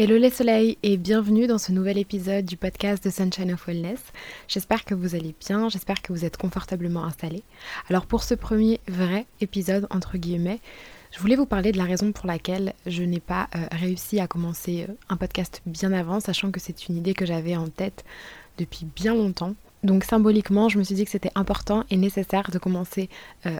Hello les soleils et bienvenue dans ce nouvel épisode du podcast de Sunshine of Wellness. J'espère que vous allez bien, j'espère que vous êtes confortablement installés. Alors pour ce premier vrai épisode entre guillemets, je voulais vous parler de la raison pour laquelle je n'ai pas euh, réussi à commencer euh, un podcast bien avant, sachant que c'est une idée que j'avais en tête depuis bien longtemps. Donc symboliquement, je me suis dit que c'était important et nécessaire de commencer euh,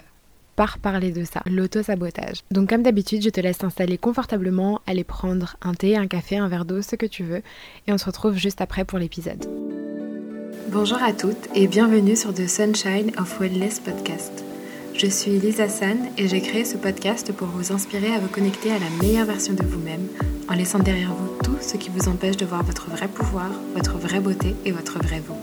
par parler de ça, l'auto-sabotage. Donc comme d'habitude, je te laisse t'installer confortablement, aller prendre un thé, un café, un verre d'eau, ce que tu veux, et on se retrouve juste après pour l'épisode. Bonjour à toutes et bienvenue sur The Sunshine of Wellness Podcast. Je suis Lisa San et j'ai créé ce podcast pour vous inspirer à vous connecter à la meilleure version de vous-même en laissant derrière vous tout ce qui vous empêche de voir votre vrai pouvoir, votre vraie beauté et votre vrai vous.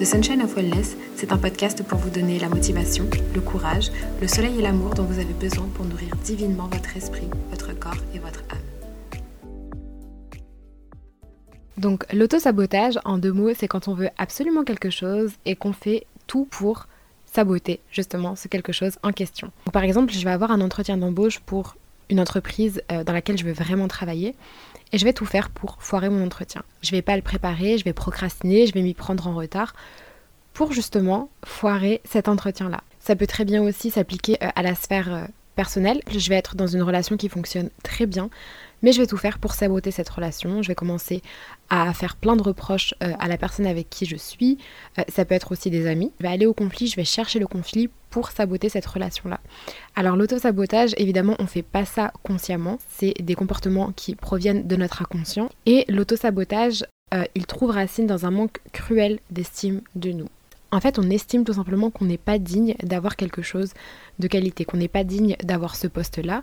The Sunshine of Wellness, c'est un podcast pour vous donner la motivation, le courage, le soleil et l'amour dont vous avez besoin pour nourrir divinement votre esprit, votre corps et votre âme. Donc l'auto-sabotage, en deux mots, c'est quand on veut absolument quelque chose et qu'on fait tout pour saboter justement ce quelque chose en question. par exemple, je vais avoir un entretien d'embauche pour une entreprise euh, dans laquelle je veux vraiment travailler et je vais tout faire pour foirer mon entretien. Je vais pas le préparer, je vais procrastiner, je vais m'y prendre en retard pour justement foirer cet entretien-là. Ça peut très bien aussi s'appliquer euh, à la sphère euh, personnelle. Je vais être dans une relation qui fonctionne très bien, mais je vais tout faire pour saboter cette relation. Je vais commencer à faire plein de reproches euh, à la personne avec qui je suis. Euh, ça peut être aussi des amis. Je vais aller au conflit, je vais chercher le conflit pour saboter cette relation-là. Alors l'auto-sabotage, évidemment, on ne fait pas ça consciemment. C'est des comportements qui proviennent de notre inconscient. Et l'auto-sabotage, euh, il trouve racine dans un manque cruel d'estime de nous. En fait, on estime tout simplement qu'on n'est pas digne d'avoir quelque chose de qualité, qu'on n'est pas digne d'avoir ce poste-là,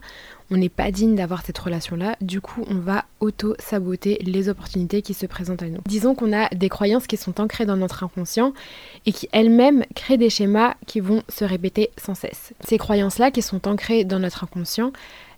on n'est pas digne d'avoir cette relation-là, du coup on va auto-saboter les opportunités qui se présentent à nous. Disons qu'on a des croyances qui sont ancrées dans notre inconscient et qui elles-mêmes créent des schémas qui vont se répéter sans cesse. Ces croyances-là qui sont ancrées dans notre inconscient,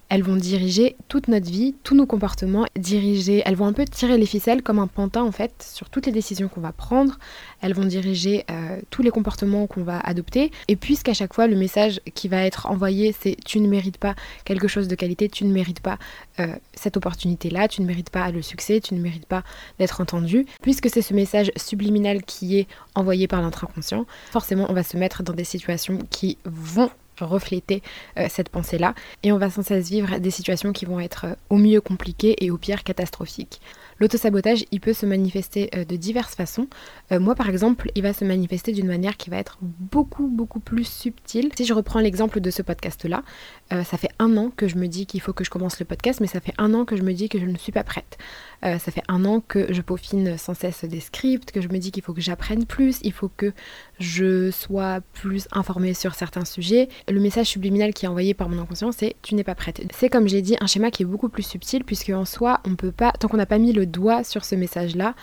elles vont diriger toute notre vie, tous nos comportements, diriger, elles vont un peu tirer les ficelles comme un pantin en fait sur toutes les décisions qu'on va prendre, elles vont diriger euh, tous les comportements qu'on va adopter, et puisqu'à chaque fois le message qui va être envoyé c'est tu ne mérites pas quelque chose de qualité, tu ne mérites pas euh, cette opportunité-là, tu ne mérites pas le succès, tu ne mérites pas d'être entendu, puisque c'est ce message subliminal qui est envoyé par notre inconscient, forcément on va se mettre dans des situations qui vont refléter euh, cette pensée-là. Et on va sans cesse vivre des situations qui vont être euh, au mieux compliquées et au pire catastrophiques. L'autosabotage, il peut se manifester euh, de diverses façons. moi, par exemple, il va se manifester d'une manière qui va être beaucoup, beaucoup plus subtile. Si je reprends l'exemple de ce podcast-là, ça fait un an que je me dis qu'il faut que je commence le podcast, mais ça fait un an que je me dis que je ne suis pas prête. Ça fait un an que je peaufine sans cesse des scripts, que je me dis qu'il faut que j'apprenne plus, il faut que je sois plus informée sur certains sujets. Le message subliminal qui est envoyé par mon inconscient, c'est tu n'es pas prête. C'est comme j'ai dit un schéma qui est beaucoup plus subtil puisque en soi, on peut pas tant qu'on n'a pas mis le doigt sur ce message-là,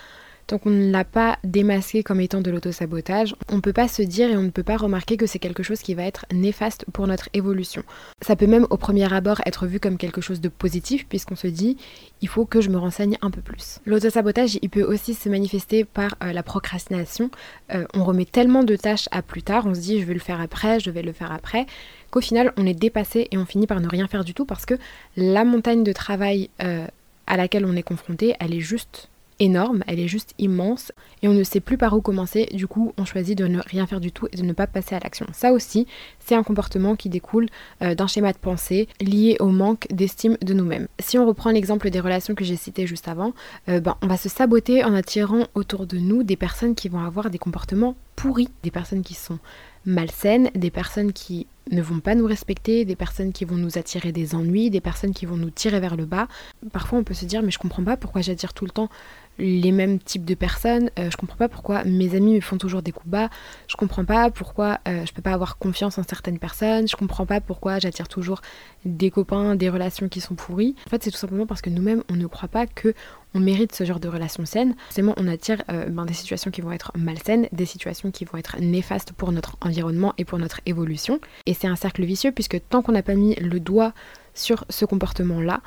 tant qu'on ne l'a pas démasqué comme étant de l'autosabotage, on ne peut pas se dire et on ne peut pas remarquer que c'est quelque chose qui va être néfaste pour notre évolution. Ça peut même au premier abord être vu comme quelque chose de positif puisqu'on se dit il faut que je me renseigne un peu plus. L'autosabotage, il peut aussi se manifester par euh, la procrastination. Euh, on remet tellement de tâches à plus tard, on se dit je vais le faire après, je vais le faire après, qu'au final on est dépassé et on finit par ne rien faire du tout parce que la montagne de travail euh, à laquelle on est confronté, elle est juste énorme, elle est juste immense et on ne sait plus par où commencer, du coup on choisit de ne rien faire du tout et de ne pas passer à l'action. Ça aussi, c'est un comportement qui découle euh, d'un schéma de pensée lié au manque d'estime de nous-mêmes. Si on reprend l'exemple des relations que j'ai citées juste avant, euh, ben, on va se saboter en attirant autour de nous des personnes qui vont avoir des comportements pourris, des personnes qui sont malsaines, des personnes qui ne vont pas nous respecter, des personnes qui vont nous attirer des ennuis, des personnes qui vont nous tirer vers le bas. Parfois on peut se dire mais je comprends pas pourquoi j'attire tout le temps les mêmes types de personnes. Euh, je comprends pas pourquoi mes amis me font toujours des coups bas. Je comprends pas pourquoi euh, je peux pas avoir confiance en certaines personnes. Je comprends pas pourquoi j'attire toujours des copains, des relations qui sont pourries. En fait, c'est tout simplement parce que nous-mêmes, on ne croit pas que on mérite ce genre de relations saines. Forcément, on attire euh, ben, des situations qui vont être malsaines, des situations qui vont être néfastes pour notre environnement et pour notre évolution. Et c'est un cercle vicieux puisque tant qu'on n'a pas mis le doigt sur ce comportement-là,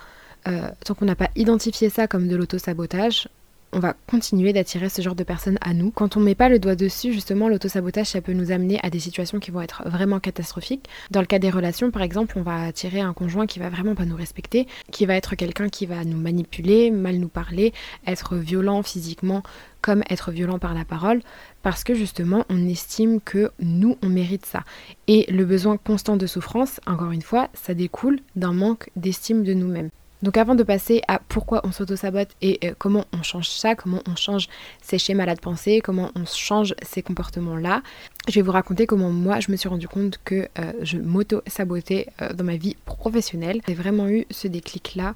tant qu'on n'a pas identifié ça comme de l'auto-sabotage, on va continuer d'attirer ce genre de personnes à nous. Quand on met pas le doigt dessus, justement, l'autosabotage, ça peut nous amener à des situations qui vont être vraiment catastrophiques. Dans le cas des relations, par exemple, on va attirer un conjoint qui va vraiment pas nous respecter, qui va être quelqu'un qui va nous manipuler, mal nous parler, être violent physiquement comme être violent par la parole, parce que justement on estime que nous on mérite ça. Et le besoin constant de souffrance, encore une fois, ça découle d'un manque d'estime de nous-mêmes. Donc avant de passer à pourquoi on s'auto-sabote et euh, comment on change ça, comment on change ces schémas-là de pensée, comment on change ces comportements-là, je vais vous raconter comment moi je me suis rendu compte que euh, je m'auto-sabotais euh, dans ma vie professionnelle. J'ai vraiment eu ce déclic-là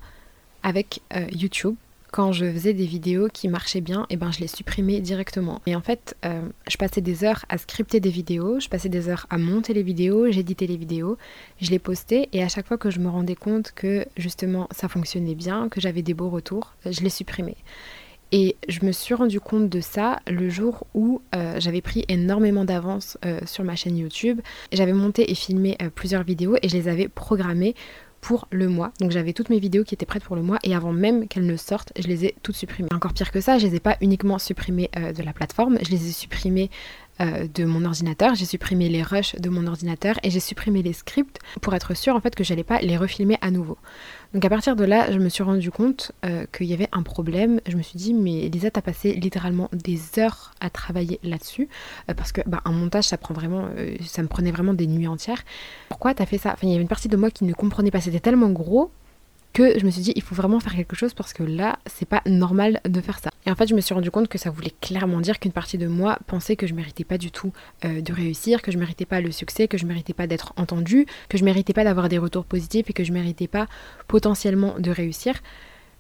avec YouTube quand je faisais des vidéos qui marchaient bien, et eh ben je les supprimais directement. Et en fait, euh, je passais des heures à scripter des vidéos, je passais des heures à monter les vidéos, j'éditais les vidéos, je les postais, et à chaque fois que je me rendais compte que justement ça fonctionnait bien, que j'avais des beaux retours, je les supprimais. Et je me suis rendu compte de ça le jour où euh, j'avais pris énormément d'avance euh, sur ma chaîne YouTube. J'avais monté et filmé plusieurs vidéos et je les avais programmées pour le mois. Donc j'avais toutes mes vidéos qui étaient prêtes pour le mois et avant même qu'elles ne sortent, je les ai toutes supprimées. Encore pire que ça, je les ai pas uniquement supprimées euh, de la plateforme, je les ai supprimées euh, de mon ordinateur, j'ai supprimé les rushs de mon ordinateur et j'ai supprimé les scripts pour être sûr en fait que j'allais pas les refilmer à nouveau. Donc à partir de là, je me suis rendu compte euh, qu'il y avait un problème. Je me suis dit mais Lisa t'as passé littéralement des heures à travailler là-dessus euh, parce que bah, un montage ça prend vraiment, ça me prenait vraiment des nuits entières. Pourquoi t'as fait ça? Enfin il y avait une partie de moi qui ne comprenait pas. C'était tellement gros que je me suis dit il faut vraiment faire quelque chose parce que là c'est pas normal de faire ça. Et en fait je me suis rendu compte que ça voulait clairement dire qu'une partie de moi pensait que je méritais pas du tout euh, de réussir, que je méritais pas le succès, que je méritais pas d'être entendue, que je méritais pas d'avoir des retours positifs et que je méritais pas potentiellement de réussir.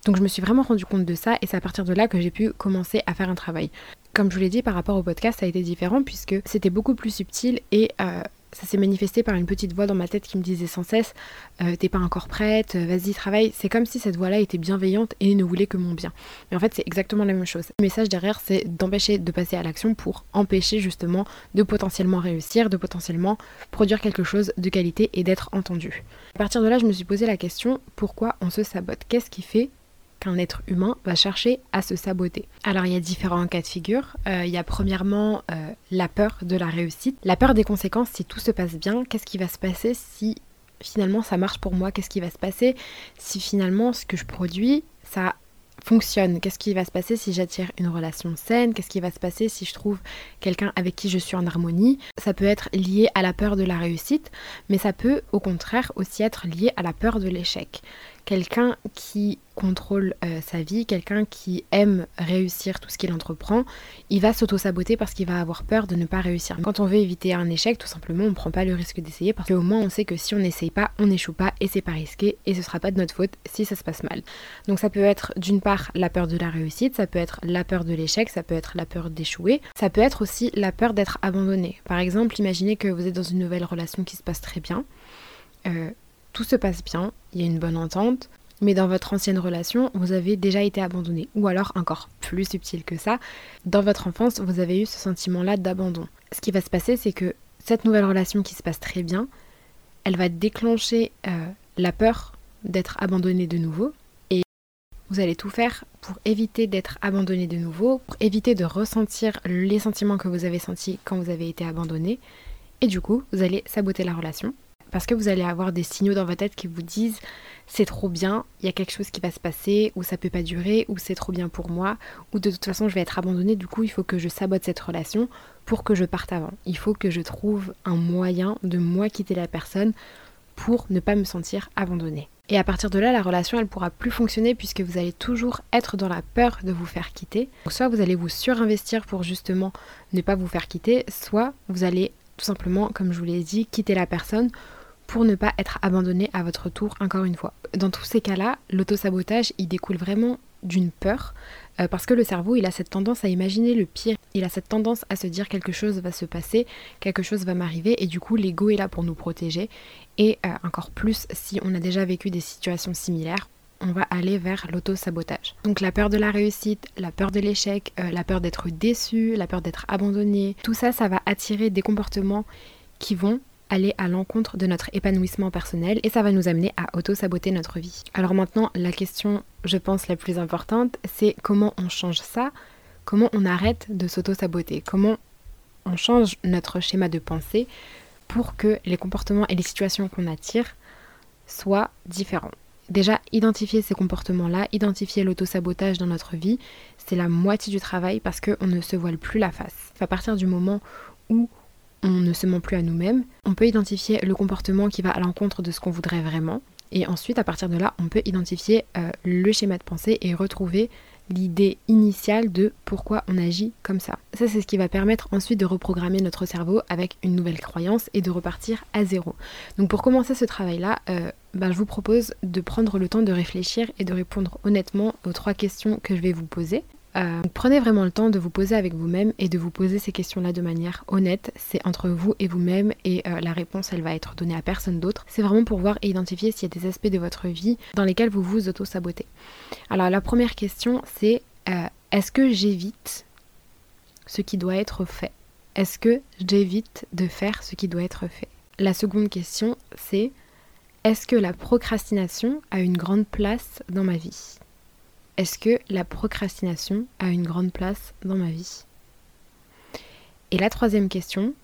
Donc je me suis vraiment rendu compte de ça et c'est à partir de là que j'ai pu commencer à faire un travail. Comme je vous l'ai dit par rapport au podcast, ça a été différent puisque c'était beaucoup plus subtil et euh, ça s'est manifesté par une petite voix dans ma tête qui me disait sans cesse euh, T'es pas encore prête, euh, vas-y, travaille. C'est comme si cette voix-là était bienveillante et ne voulait que mon bien. Mais en fait, c'est exactement la même chose. Le message derrière, c'est d'empêcher de passer à l'action pour empêcher justement de potentiellement réussir, de potentiellement produire quelque chose de qualité et d'être entendu. À partir de là, je me suis posé la question pourquoi on se sabote? Qu'est-ce qui fait qu'un être humain va chercher à se saboter. Alors il y a différents cas de figure. Euh, il y a premièrement euh, la peur de la réussite, la peur des conséquences si tout se passe bien, qu'est-ce qui va se passer si finalement ça marche pour moi, qu'est-ce qui va se passer si finalement ce que je produis, ça fonctionne? Qu'est-ce qui va se passer si j'attire une relation saine? Qu'est-ce qui va se passer si je trouve quelqu'un avec qui je suis en harmonie? Ça peut être lié à la peur de la réussite, mais ça peut au contraire aussi être lié à la peur de l'échec quelqu'un qui contrôle euh, sa vie, quelqu'un qui aime réussir tout ce qu'il entreprend, il va s'auto-saboter parce qu'il va avoir peur de ne pas réussir. Quand on veut éviter un échec, tout simplement, on ne prend pas le risque d'essayer parce qu'au moins on sait que si on n'essaye pas, on n'échoue pas et c'est pas risqué et ce sera pas de notre faute si ça se passe mal. Donc ça peut être d'une part la peur de la réussite, ça peut être la peur de l'échec, ça peut être la peur d'échouer, ça peut être aussi la peur d'être abandonné. Par exemple, imaginez que vous êtes dans une nouvelle relation qui se passe très bien. Euh, tout se passe bien, il y a une bonne entente, mais dans votre ancienne relation, vous avez déjà été abandonné. Ou alors, encore plus subtil que ça, dans votre enfance, vous avez eu ce sentiment-là d'abandon. Ce qui va se passer, c'est que cette nouvelle relation qui se passe très bien, elle va déclencher euh, la peur d'être abandonné de nouveau. Et vous allez tout faire pour éviter d'être abandonné de nouveau, pour éviter de ressentir les sentiments que vous avez sentis quand vous avez été abandonné. Et du coup, vous allez saboter la relation parce que vous allez avoir des signaux dans votre tête qui vous disent c'est trop bien, il y a quelque chose qui va se passer, ou ça peut pas durer, ou c'est trop bien pour moi, ou de toute façon je vais être abandonnée, du coup il faut que je sabote cette relation pour que je parte avant. Il faut que je trouve un moyen de moi quitter la personne pour ne pas me sentir abandonnée. Et à partir de là, la relation, elle pourra plus fonctionner puisque vous allez toujours être dans la peur de vous faire quitter. soit vous allez vous surinvestir pour justement ne pas vous faire quitter, soit vous allez tout simplement, comme je vous l'ai dit, quitter la personne pour ne pas être abandonné à votre tour encore une fois. Dans tous ces cas-là, l'autosabotage, il découle vraiment d'une peur, euh, parce que le cerveau, il a cette tendance à imaginer le pire, il a cette tendance à se dire quelque chose va se passer, quelque chose va m'arriver, et du coup, l'ego est là pour nous protéger, et euh, encore plus si on a déjà vécu des situations similaires, on va aller vers l'auto-sabotage. Donc la peur de la réussite, la peur de l'échec, euh, la peur d'être déçu, la peur d'être abandonné, tout ça, ça va attirer des comportements qui vont aller à l'encontre de notre épanouissement personnel et ça va nous amener à auto-saboter notre vie. Alors maintenant, la question je pense, la plus importante, c'est comment on change ça, comment on arrête de s'auto-saboter, comment on change notre schéma de pensée pour que les comportements et les situations qu'on attire soient différents? Déjà, identifier ces comportements-là, identifier l'auto-sabotage dans notre vie, c'est la moitié du travail parce qu'on ne se voile plus la face. À partir du moment où on ne se ment plus à nous-mêmes, on peut identifier le comportement qui va à l'encontre de ce qu'on voudrait vraiment. Et ensuite, à partir de là, on peut identifier euh, le schéma de pensée et retrouver l'idée initiale de pourquoi on agit comme ça. Ça, c'est ce qui va permettre ensuite de reprogrammer notre cerveau avec une nouvelle croyance et de repartir à zéro. Donc pour commencer ce travail-là, euh, ben, je vous propose de prendre le temps de réfléchir et de répondre honnêtement aux trois questions que je vais vous poser. Euh, prenez vraiment le temps de vous poser avec vous-même et de vous poser ces questions-là de manière honnête. C'est entre vous et vous-même et euh, la réponse, elle va être donnée à personne d'autre. C'est vraiment pour voir et identifier s'il y a des aspects de votre vie dans lesquels vous vous auto-sabotez. Alors la première question, c'est euh, est-ce que j'évite ce qui doit être fait? Est-ce que j'évite de faire ce qui doit être fait? La seconde question, c'est est-ce que la procrastination a une grande place dans ma vie? Est-ce que la procrastination a une grande place dans ma vie? Et la troisième question,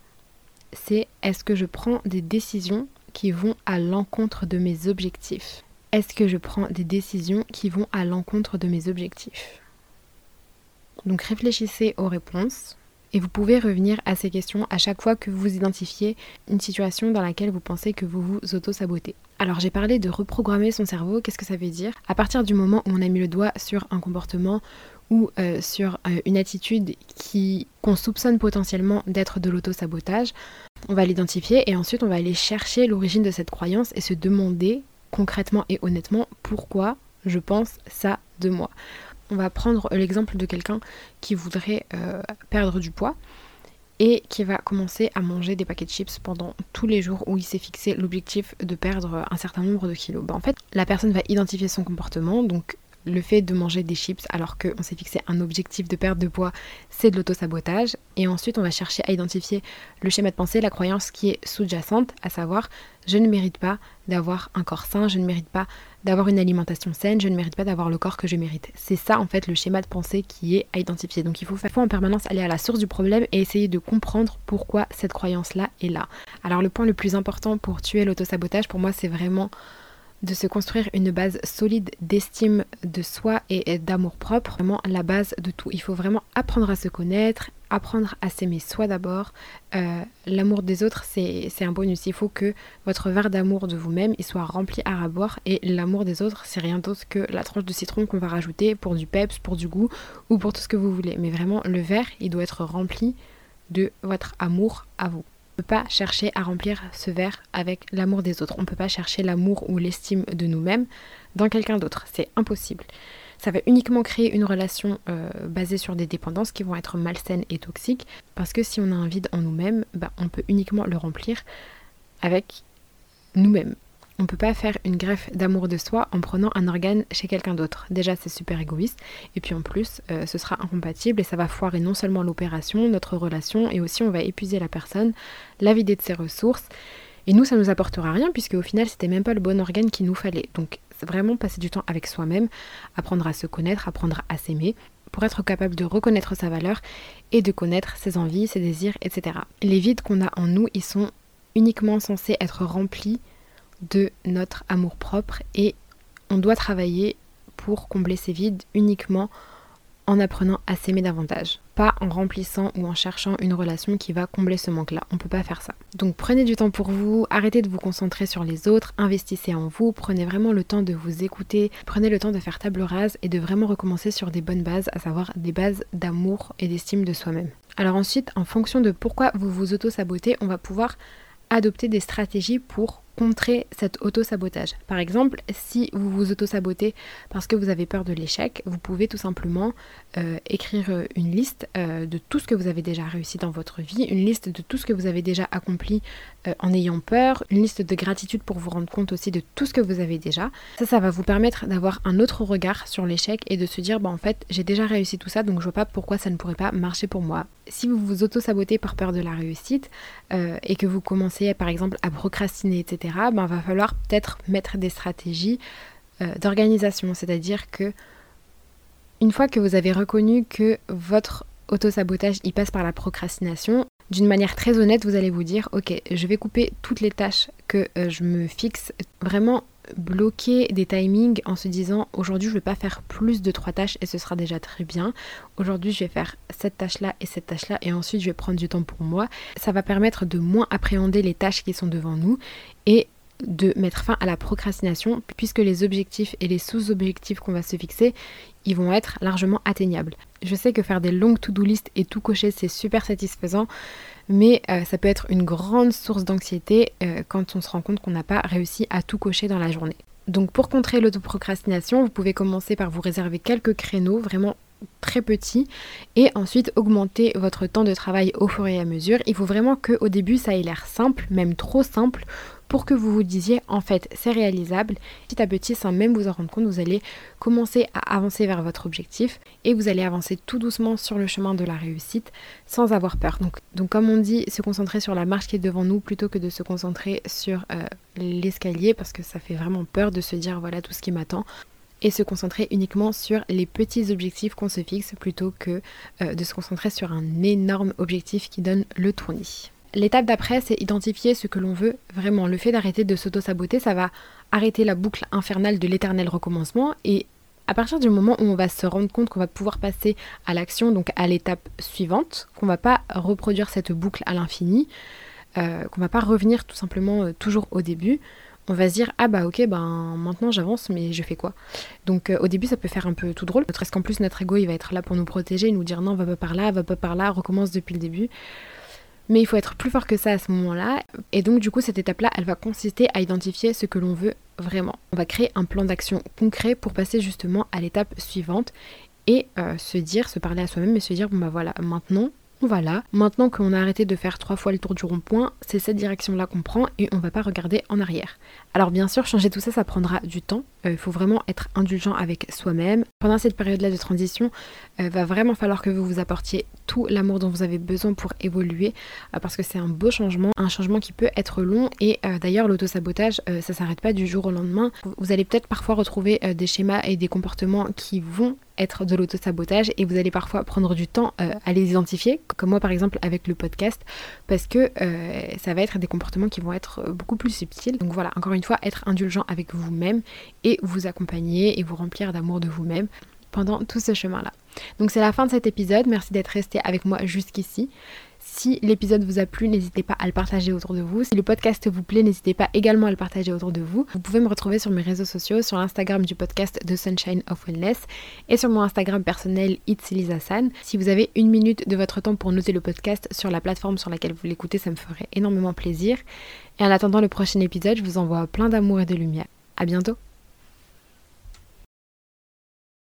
c'est est-ce que je prends des décisions qui vont à l'encontre de mes objectifs? Est-ce que je prends des décisions qui vont à l'encontre de mes objectifs? Donc réfléchissez aux réponses et vous pouvez revenir à ces questions à chaque fois que vous identifiez une situation dans laquelle vous pensez que vous vous auto-sabotez. Alors j'ai parlé de reprogrammer son cerveau, qu'est-ce que ça veut dire? À partir du moment où on a mis le doigt sur un comportement ou euh, sur euh, une attitude qui qu'on soupçonne potentiellement d'être de l'auto-sabotage, on va l'identifier et ensuite on va aller chercher l'origine de cette croyance et se demander concrètement et honnêtement pourquoi je pense ça de moi. On va prendre l'exemple de quelqu'un qui voudrait euh, perdre du poids et qui va commencer à manger des paquets de chips pendant tous les jours où il s'est fixé l'objectif de perdre un certain nombre de kilos. Bah, en fait, la personne va identifier son comportement, donc le fait de manger des chips alors qu'on s'est fixé un objectif de perte de poids, c'est de l'auto-sabotage. Et ensuite, on va chercher à identifier le schéma de pensée, la croyance qui est sous-jacente, à savoir je ne mérite pas d'avoir un corps sain, je ne mérite pas d'avoir une alimentation saine, je ne mérite pas d'avoir le corps que je mérite. C'est ça en fait le schéma de pensée qui est à identifier. Donc il faut faire en permanence aller à la source du problème et essayer de comprendre pourquoi cette croyance-là est là. Alors le point le plus important pour tuer l'auto-sabotage, pour moi, c'est vraiment de se construire une base solide d'estime de soi et d'amour propre, vraiment la base de tout. Il faut vraiment apprendre à se connaître, apprendre à s'aimer soi d'abord. Euh, l'amour des autres, c'est un bonus. Il faut que votre verre d'amour de vous-même soit rempli à raboire et l'amour des autres, c'est rien d'autre que la tranche de citron qu'on va rajouter pour du peps, pour du goût ou pour tout ce que vous voulez. Mais vraiment, le verre, il doit être rempli de votre amour à vous peut pas chercher à remplir ce verre avec l'amour des autres. On ne peut pas chercher l'amour ou l'estime de nous-mêmes dans quelqu'un d'autre. C'est impossible. Ça va uniquement créer une relation euh, basée sur des dépendances qui vont être malsaines et toxiques. Parce que si on a un vide en nous-mêmes, bah, on peut uniquement le remplir avec nous-mêmes. On ne peut pas faire une greffe d'amour de soi en prenant un organe chez quelqu'un d'autre. Déjà, c'est super égoïste. Et puis en plus, euh, ce sera incompatible et ça va foirer non seulement l'opération, notre relation, et aussi on va épuiser la personne, la vider de ses ressources. Et nous, ça nous apportera rien puisque au final, c'était même pas le bon organe qu'il nous fallait. Donc, vraiment passer du temps avec soi-même, apprendre à se connaître, apprendre à s'aimer pour être capable de reconnaître sa valeur et de connaître ses envies, ses désirs, etc. Les vides qu'on a en nous, ils sont uniquement censés être remplis de notre amour-propre et on doit travailler pour combler ces vides uniquement en apprenant à s'aimer davantage, en remplissant ou en cherchant une relation qui va combler ce manque-là. On peut pas faire ça. Donc prenez du temps pour vous, arrêtez de vous concentrer sur les autres, investissez en vous, prenez vraiment le temps de vous écouter, prenez le temps de faire table rase et de vraiment recommencer sur des bonnes bases, à savoir des bases d'amour et d'estime de soi-même. Alors ensuite, en fonction de pourquoi vous vous auto-sabotez, on va pouvoir adopter des stratégies pour contrer cet auto-sabotage. Par exemple, si vous vous auto-sabotez parce que vous avez peur de l'échec, vous pouvez tout simplement euh, écrire euh, une liste euh, de tout ce que vous avez déjà réussi dans votre vie, une liste de tout ce que vous avez déjà accompli en ayant peur, une liste de gratitude pour vous rendre compte aussi de tout ce que vous avez déjà. Ça, ça va vous permettre d'avoir un autre regard sur l'échec et de se dire, bah en fait, j'ai déjà réussi tout ça, donc je vois pas pourquoi ça ne pourrait pas marcher pour moi. Si vous vous auto-sabotez par peur de la réussite et que vous commencez par exemple à procrastiner, etc., ben, va falloir peut-être mettre des stratégies d'organisation, c'est-à-dire que une fois que vous avez reconnu que votre auto-sabotage il passe par la procrastination, d'une manière très honnête, vous allez vous dire ok, je vais couper toutes les tâches que euh, je me fixe, vraiment bloquer des timings en se disant aujourd'hui je ne vais pas faire plus de trois tâches et ce sera déjà très bien. Aujourd'hui je vais faire cette tâche là et cette tâche là et ensuite je vais prendre du temps pour moi. Ça va permettre de moins appréhender les tâches qui sont devant nous et de mettre fin à la procrastination puisque les objectifs et les sous-objectifs qu'on va se fixer, ils vont être largement atteignables. Je sais que faire des longues to-do list et tout cocher, c'est super satisfaisant, mais euh, ça peut être une grande source d'anxiété euh, quand on se rend compte qu'on n'a pas réussi à tout cocher dans la journée. Donc pour contrer l'autoprocrastination, vous pouvez commencer par vous réserver quelques créneaux vraiment très petits et ensuite augmenter votre temps de travail au fur et à mesure. Il faut vraiment qu'au début ça ait l'air simple, même trop simple pour que vous vous disiez en fait c'est réalisable. Petit à petit, sans même vous en rendre compte, vous allez commencer à avancer vers votre objectif et vous allez avancer tout doucement sur le chemin de la réussite sans avoir peur. Donc, comme on dit, se concentrer sur la marche qui est devant nous plutôt que de se concentrer sur euh, l'escalier parce que ça fait vraiment peur de se dire voilà tout ce qui m'attend et se concentrer uniquement sur les petits objectifs qu'on se fixe plutôt que euh, de se concentrer sur un énorme objectif qui donne le tournis. L'étape d'après, c'est identifier ce que l'on veut vraiment. Le fait d'arrêter de s'auto-saboter, ça va arrêter la boucle infernale de l'éternel recommencement et à partir du moment où on va se rendre compte qu'on va pouvoir passer à l'action, donc à l'étape suivante, qu'on va pas reproduire cette boucle à l'infini, euh, qu'on va pas revenir tout simplement euh, toujours au début, on va se dire ah bah ok ben maintenant j'avance mais je fais quoi? Donc euh, au début ça peut faire un peu tout drôle parce qu'en plus notre ego il va être là pour nous protéger nous dire non va pas par là va pas par là recommence depuis le début mais il faut être plus fort que ça à ce moment-là. Et donc du coup, cette étape-là, elle va consister à identifier ce que l'on veut vraiment. On va créer un plan d'action concret pour passer justement à l'étape suivante et euh, se dire, se parler à soi-même et se dire, bon bah voilà, maintenant, voilà, maintenant qu'on a arrêté de faire trois fois le tour du rond-point, c'est cette direction-là qu'on prend et on va pas regarder en arrière. Alors bien sûr, changer tout ça, ça prendra du temps. Euh, il faut vraiment être indulgent avec soi-même. Pendant cette période-là de transition, euh, va vraiment falloir que vous vous apportiez tout l'amour dont vous avez besoin pour évoluer, euh, parce que c'est un beau changement, un changement qui peut être long. Et d'ailleurs, l'autosabotage, ça s'arrête pas du jour au lendemain. Vous allez peut-être parfois retrouver des schémas et des comportements qui vont être de l'auto-sabotage et vous allez parfois prendre du temps euh, à les identifier, comme moi par exemple avec le podcast, parce que euh, ça va être des comportements qui vont être euh, beaucoup plus subtils. Donc voilà, encore une fois, être indulgent avec vous-même et vous accompagner et vous remplir d'amour de vous-même pendant tout ce chemin-là. Donc c'est la fin de cet épisode, merci d'être resté avec moi jusqu'ici. Si l'épisode vous a plu, n'hésitez pas à le partager autour de vous. Si le podcast vous plaît, n'hésitez pas également à le partager autour de vous. Vous pouvez me retrouver sur mes réseaux sociaux, sur l'Instagram du podcast The Sunshine of Wellness et sur mon Instagram personnel It's San. Si vous avez une minute de votre temps pour noter le podcast sur la plateforme sur laquelle vous l'écoutez, ça me ferait énormément plaisir. Et en attendant le prochain épisode, je vous envoie plein d'amour et de lumière. À bientôt